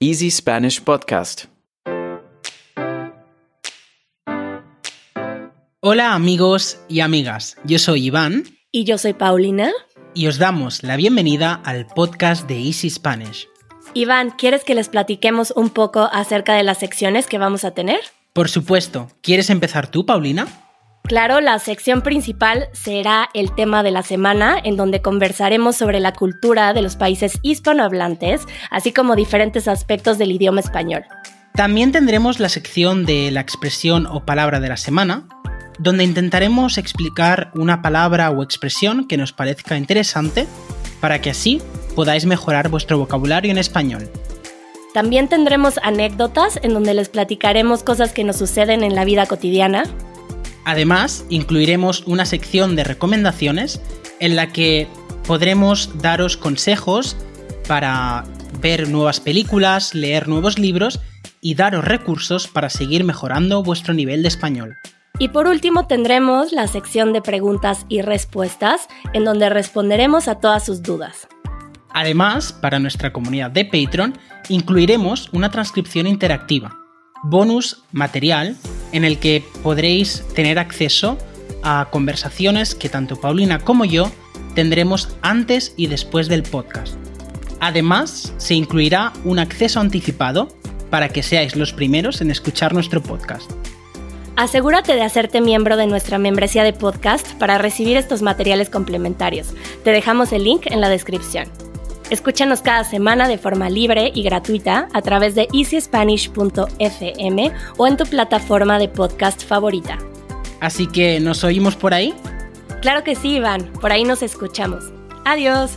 Easy Spanish Podcast. Hola amigos y amigas, yo soy Iván Y yo soy Paulina. y os damos la bienvenida al podcast de Easy Spanish. Iván, ¿quieres que les platiquemos un poco acerca de las secciones que vamos a tener? Por supuesto, ¿quieres empezar tú, Paulina? Claro, la sección principal será el tema de la semana, en donde conversaremos sobre la cultura de los países hispanohablantes, así como diferentes aspectos del idioma español. También tendremos la sección de la expresión o palabra de la semana, donde intentaremos explicar una palabra o expresión que nos parezca interesante para que así podáis mejorar vuestro vocabulario en español. También tendremos anécdotas en donde les platicaremos cosas que nos suceden en la vida cotidiana. Además, incluiremos una sección de recomendaciones en la que podremos daros consejos para ver nuevas películas, leer nuevos libros y daros recursos para seguir mejorando vuestro nivel de español. Y por último tendremos la sección de preguntas y respuestas, en donde responderemos a todas sus dudas. Además, para nuestra comunidad de Patreon, incluiremos una transcripción interactiva, bonus material, en el que podréis tener acceso a conversaciones que tanto Paulina como yo tendremos antes y después del podcast. Además, se incluirá un acceso anticipado para que seáis los primeros en escuchar nuestro podcast. Asegúrate de hacerte miembro de nuestra membresía de podcast para recibir estos materiales complementarios. Te dejamos el link en la descripción. Escúchanos cada semana de forma libre y gratuita a través de easyspanish.fm o en tu plataforma de podcast favorita. Así que nos oímos por ahí. Claro que sí, Iván. Por ahí nos escuchamos. Adiós.